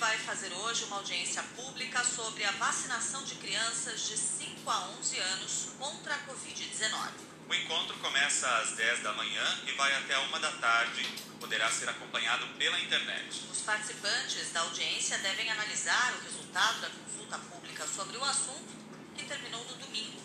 vai fazer hoje uma audiência pública sobre a vacinação de crianças de 5 a 11 anos contra a Covid-19. O encontro começa às 10 da manhã e vai até uma da tarde. Poderá ser acompanhado pela internet. Os participantes da audiência devem analisar o resultado da consulta pública sobre o assunto, que terminou no domingo.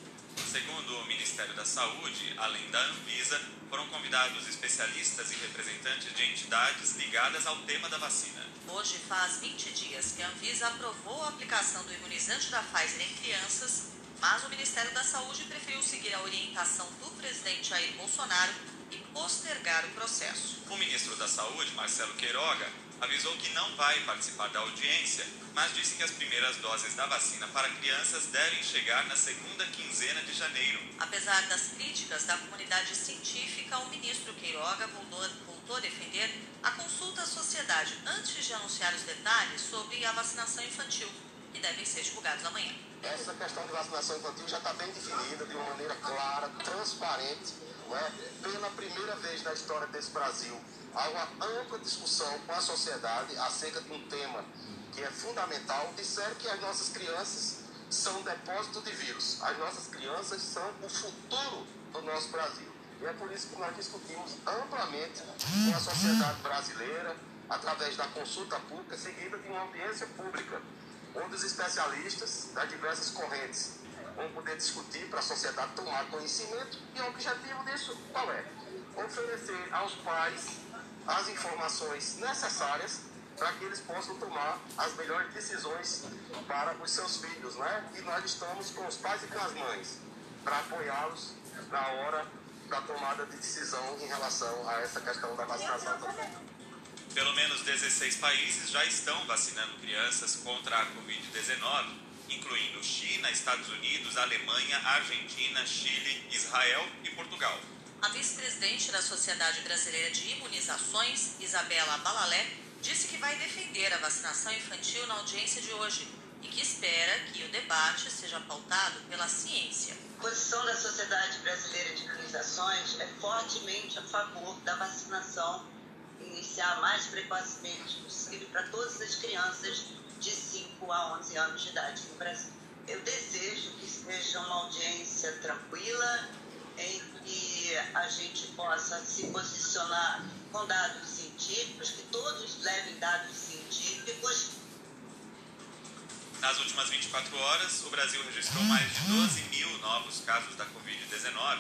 Segundo o Ministério da Saúde, além da Anvisa, foram convidados especialistas e representantes de entidades ligadas ao tema da vacina. Hoje faz 20 dias que a Anvisa aprovou a aplicação do imunizante da Pfizer em crianças, mas o Ministério da Saúde preferiu seguir a orientação do presidente Jair Bolsonaro e postergar o processo. O ministro da Saúde, Marcelo Queiroga, avisou que não vai participar da audiência, mas disse que as primeiras doses da vacina para crianças devem chegar na segunda quinzena de janeiro. Apesar das críticas da comunidade científica, o ministro Queiroga voltou, voltou a defender a consulta à sociedade antes de anunciar os detalhes sobre a vacinação infantil, que devem ser divulgados amanhã. Essa questão de vacinação infantil já está bem definida, de uma maneira clara, transparente. É? Pela primeira vez na história desse Brasil, há uma ampla discussão com a sociedade acerca de um tema que é fundamental. Disseram que as nossas crianças são depósito de vírus. As nossas crianças são o futuro do nosso Brasil. E é por isso que nós discutimos amplamente com a sociedade brasileira, através da consulta pública, seguida de uma audiência pública, onde os especialistas das diversas correntes vão poder discutir para a sociedade tomar conhecimento. E o objetivo disso qual é? Oferecer aos pais as informações necessárias para que eles possam tomar as melhores decisões para os seus filhos, né? E nós estamos com os pais e com as mães para apoiá-los na hora da tomada de decisão em relação a essa questão da vacinação. Pelo menos 16 países já estão vacinando crianças contra a Covid-19, incluindo China, Estados Unidos, Alemanha, Argentina, Chile, Israel e Portugal. A vice-presidente da Sociedade Brasileira de Imunizações, Isabela Balalé, disse que vai defender a vacinação infantil na audiência de hoje e que espera que o debate seja pautado pela ciência. A posição da Sociedade Brasileira de Imunizações é fortemente a favor da vacinação iniciar mais precocemente possível para todas as crianças de 5 a 11 anos de idade no Brasil. Eu desejo que seja uma audiência tranquila, em que a gente possa se posicionar com dados científicos, que todos levem dados científicos. Nas últimas 24 horas, o Brasil registrou mais de 12 mil novos casos da Covid-19,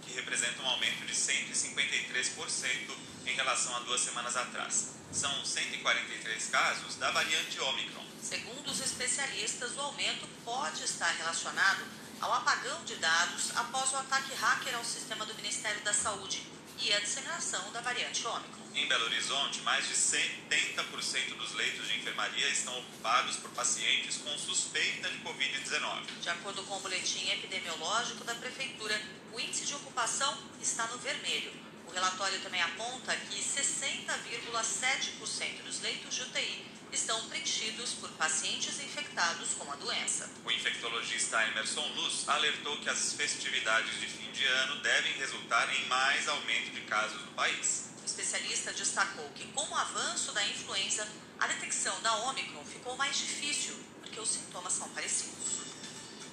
que representam um aumento de 153% em relação a duas semanas atrás. São 143 casos da variante Omicron. Segundo os especialistas, o aumento pode estar relacionado ao apagão de dados após o ataque hacker ao sistema do Ministério da Saúde e a disseminação da variante Ômicron. Em Belo Horizonte, mais de 70% dos leitos de enfermaria estão ocupados por pacientes com suspeita de Covid-19. De acordo com o boletim epidemiológico da Prefeitura, o índice de ocupação está no vermelho. O relatório também aponta que 60,7% dos leitos de UTI estão preenchidos por pacientes infectados com a doença. O infectologista Emerson Luz alertou que as festividades de fim de ano devem resultar em mais aumento de casos no país. O especialista destacou que, com o avanço da influenza, a detecção da Omicron ficou mais difícil, porque os sintomas são parecidos.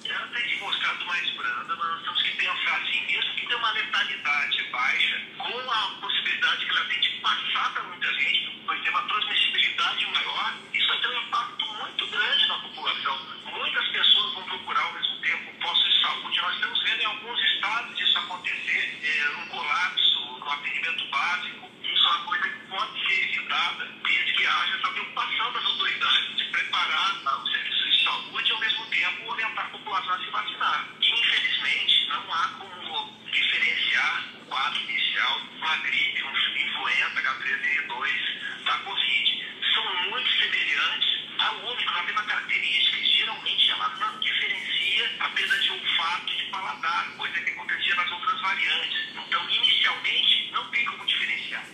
Ela tem se mostrado mais branda, mas nós temos que pensar assim, mesmo que tenha uma letalidade baixa, com a possibilidade que ela tem de passar para muita gente, vai ter uma transmissibilidade maior, isso vai ter um impacto muito grande na população. Muitas pessoas vão procurar ao mesmo tempo postos de saúde. Nós estamos vendo em alguns estados isso acontecer, é, um colapso no atendimento básico. Isso é uma coisa que pode ser evitada desde que haja essa preocupação das autoridades de preparar ah, os serviços de saúde e, ao mesmo tempo, orientar a população a se vacinar. Infelizmente, não há como diferenciar o quadro uma gripe, um influenza H3N2 da Covid. São muito semelhantes ao único, a mesma característica. Geralmente, ela não diferencia a perda de olfato e de paladar, coisa que acontecia nas outras variantes. Então, inicialmente, não tem como diferenciar.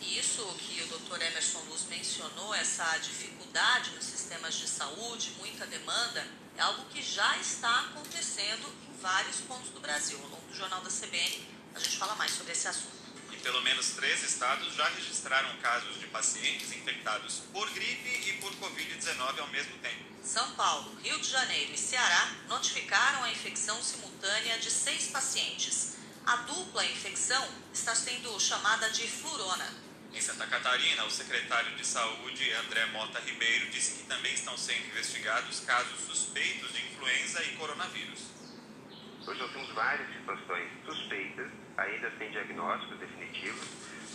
Isso que o Dr. Emerson Luz mencionou, essa dificuldade nos sistemas de saúde, muita demanda, é algo que já está acontecendo em vários pontos do Brasil. Ao longo do Jornal da CBN, a gente fala mais sobre esse assunto. pelo menos três estados já registraram casos de pacientes infectados por gripe e por Covid-19 ao mesmo tempo. São Paulo, Rio de Janeiro e Ceará notificaram a infecção simultânea de seis pacientes. A dupla infecção está sendo chamada de flurona. Em Santa Catarina, o secretário de Saúde, André Mota Ribeiro, disse que também estão sendo investigados casos suspeitos de influenza e coronavírus. Hoje nós temos várias situações suspeitas, ainda sem diagnósticos definitivos,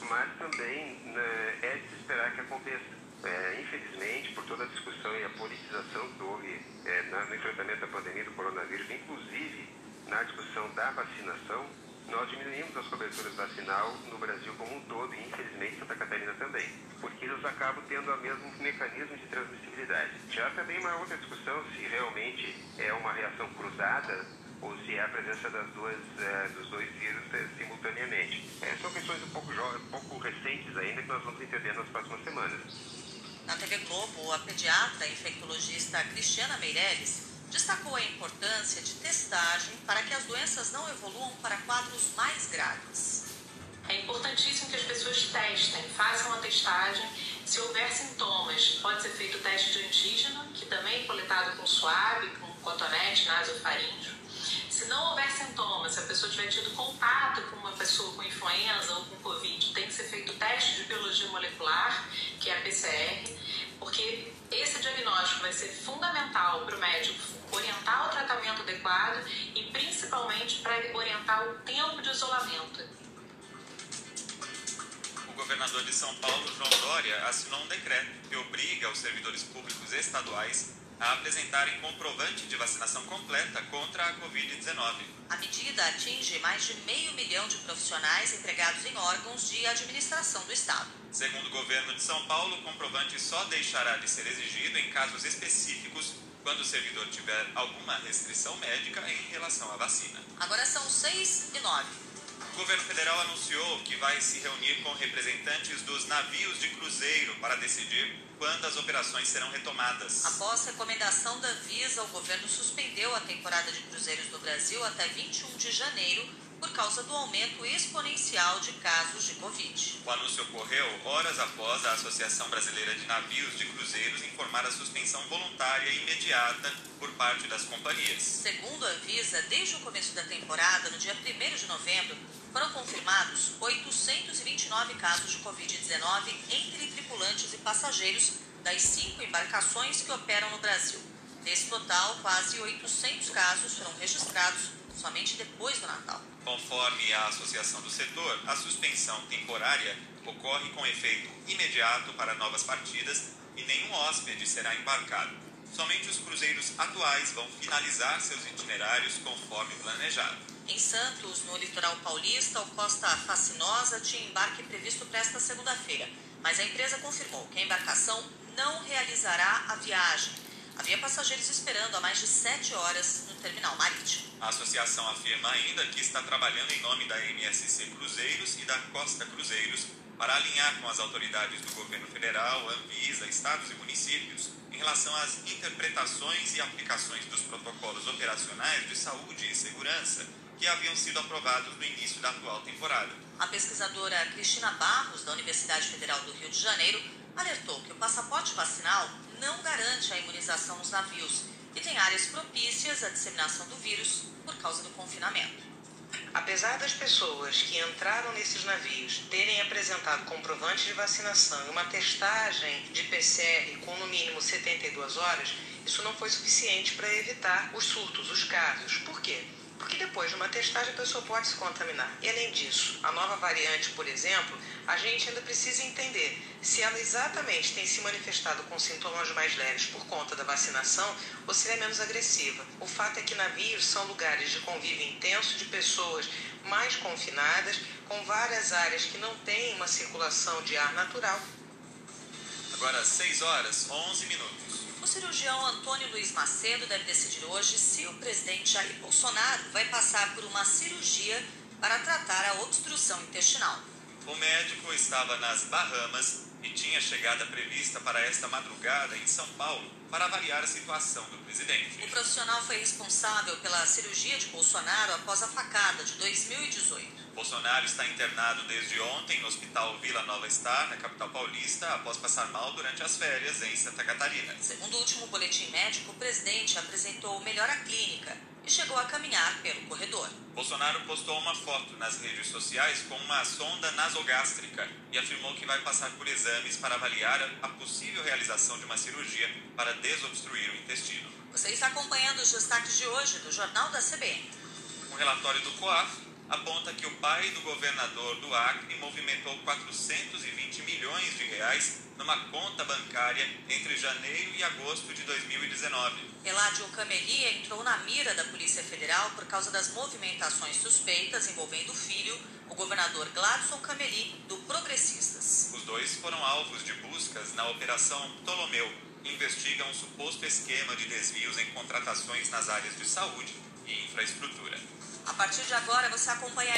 mas também né, é de se esperar que aconteça. É, infelizmente, por toda a discussão e a politização que houve é, no enfrentamento da pandemia do coronavírus, inclusive na discussão da vacinação, nós diminuímos as coberturas vacinal no Brasil como um todo e infelizmente Santa Catarina também, porque eles acabam tendo o mesmo mecanismo de transmissibilidade. Já também uma outra discussão se realmente é uma reação cruzada ou se é a presença das duas, uh, dos dois vírus simultaneamente. É, são questões um pouco, um pouco recentes ainda que nós vamos entender nas próximas semanas. Na TV Globo, a pediatra e infectologista Cristiana Meirelles destacou a importância de testagem para que as doenças não evoluam para quadros mais graves. É importantíssimo que as pessoas testem, façam a testagem. Se houver sintomas, pode ser feito o teste de antígeno, que também é coletado com suave, com cotonete, nasofaríngeo. Se não houver sintomas, se a pessoa tiver tido contato com uma pessoa com influenza ou com Covid, tem que ser feito o teste de biologia molecular, que é a PCR, porque esse diagnóstico vai ser fundamental para o médico orientar o tratamento adequado e principalmente para orientar o tempo de isolamento. O governador de São Paulo, João Dória, assinou um decreto que obriga os servidores públicos estaduais a apresentarem comprovante de vacinação completa contra a Covid-19. A medida atinge mais de meio milhão de profissionais empregados em órgãos de administração do Estado. Segundo o governo de São Paulo, o comprovante só deixará de ser exigido em casos específicos quando o servidor tiver alguma restrição médica em relação à vacina. Agora são 6 e 9. O governo federal anunciou que vai se reunir com representantes dos navios de cruzeiro para decidir quando as operações serão retomadas. Após recomendação da Visa, o governo suspendeu a temporada de cruzeiros no Brasil até 21 de janeiro por causa do aumento exponencial de casos de Covid. O anúncio ocorreu horas após a Associação Brasileira de Navios de Cruzeiros informar a suspensão voluntária e imediata por parte das companhias. Segundo a Visa, desde o começo da temporada, no dia 1 de novembro, foram confirmados 829 casos de Covid-19 entre tripulantes e passageiros das cinco embarcações que operam no Brasil. Desse total, quase 800 casos foram registrados somente depois do Natal. Conforme a Associação do Setor, a suspensão temporária ocorre com efeito imediato para novas partidas e nenhum hóspede será embarcado. Somente os cruzeiros atuais vão finalizar seus itinerários conforme planejado. Em Santos, no litoral paulista, o Costa Fascinosa tinha embarque previsto para esta segunda-feira, mas a empresa confirmou que a embarcação não realizará a viagem Havia passageiros esperando há mais de sete horas no terminal marítimo. A associação afirma ainda que está trabalhando em nome da MSC Cruzeiros e da Costa Cruzeiros para alinhar com as autoridades do governo federal, Anvisa, estados e municípios em relação às interpretações e aplicações dos protocolos operacionais de saúde e segurança que haviam sido aprovados no início da atual temporada. A pesquisadora Cristina Barros, da Universidade Federal do Rio de Janeiro, alertou que o passaporte vacinal não garante a imunização nos navios e tem áreas propícias à disseminação do vírus por causa do confinamento. Apesar das pessoas que entraram nesses navios terem apresentado comprovante de vacinação e uma testagem de PCR com no mínimo 72 horas, isso não foi suficiente para evitar os surtos, os casos. Por quê? Porque depois de uma testagem a pessoa pode se contaminar. E além disso, a nova variante, por exemplo, a gente ainda precisa entender se ela exatamente tem se manifestado com sintomas mais leves por conta da vacinação ou se ela é menos agressiva. O fato é que navios são lugares de convívio intenso de pessoas mais confinadas, com várias áreas que não têm uma circulação de ar natural. Agora 6 horas 11 minutos. O cirurgião Antônio Luiz Macedo deve decidir hoje se o presidente Jair Bolsonaro vai passar por uma cirurgia para tratar a obstrução intestinal. O médico estava nas Bahamas e tinha chegada prevista para esta madrugada em São Paulo para avaliar a situação do presidente. O profissional foi responsável pela cirurgia de Bolsonaro após a facada de 2018. Bolsonaro está internado desde ontem no Hospital Vila Nova Star, na capital paulista, após passar mal durante as férias em Santa Catarina. Segundo o último boletim médico, o presidente apresentou melhora clínica e chegou a caminhar pelo corredor. Bolsonaro postou uma foto nas redes sociais com uma sonda nasogástrica e afirmou que vai passar por exames para avaliar a possível realização de uma cirurgia para desobstruir o intestino. Você está acompanhando os destaques de hoje do Jornal da CBN. Um relatório do COAF aponta que o pai do governador do Acre movimentou 420 milhões de reais numa conta bancária entre janeiro e agosto de 2019. Eládio Camelia entrou na mira da Polícia Federal por causa das movimentações suspeitas envolvendo o filho, o governador Gladson Cameli, do Progressistas. Os dois foram alvos de buscas na Operação Ptolomeu, que investiga um suposto esquema de desvios em contratações nas áreas de saúde e infraestrutura. A partir de agora, você acompanha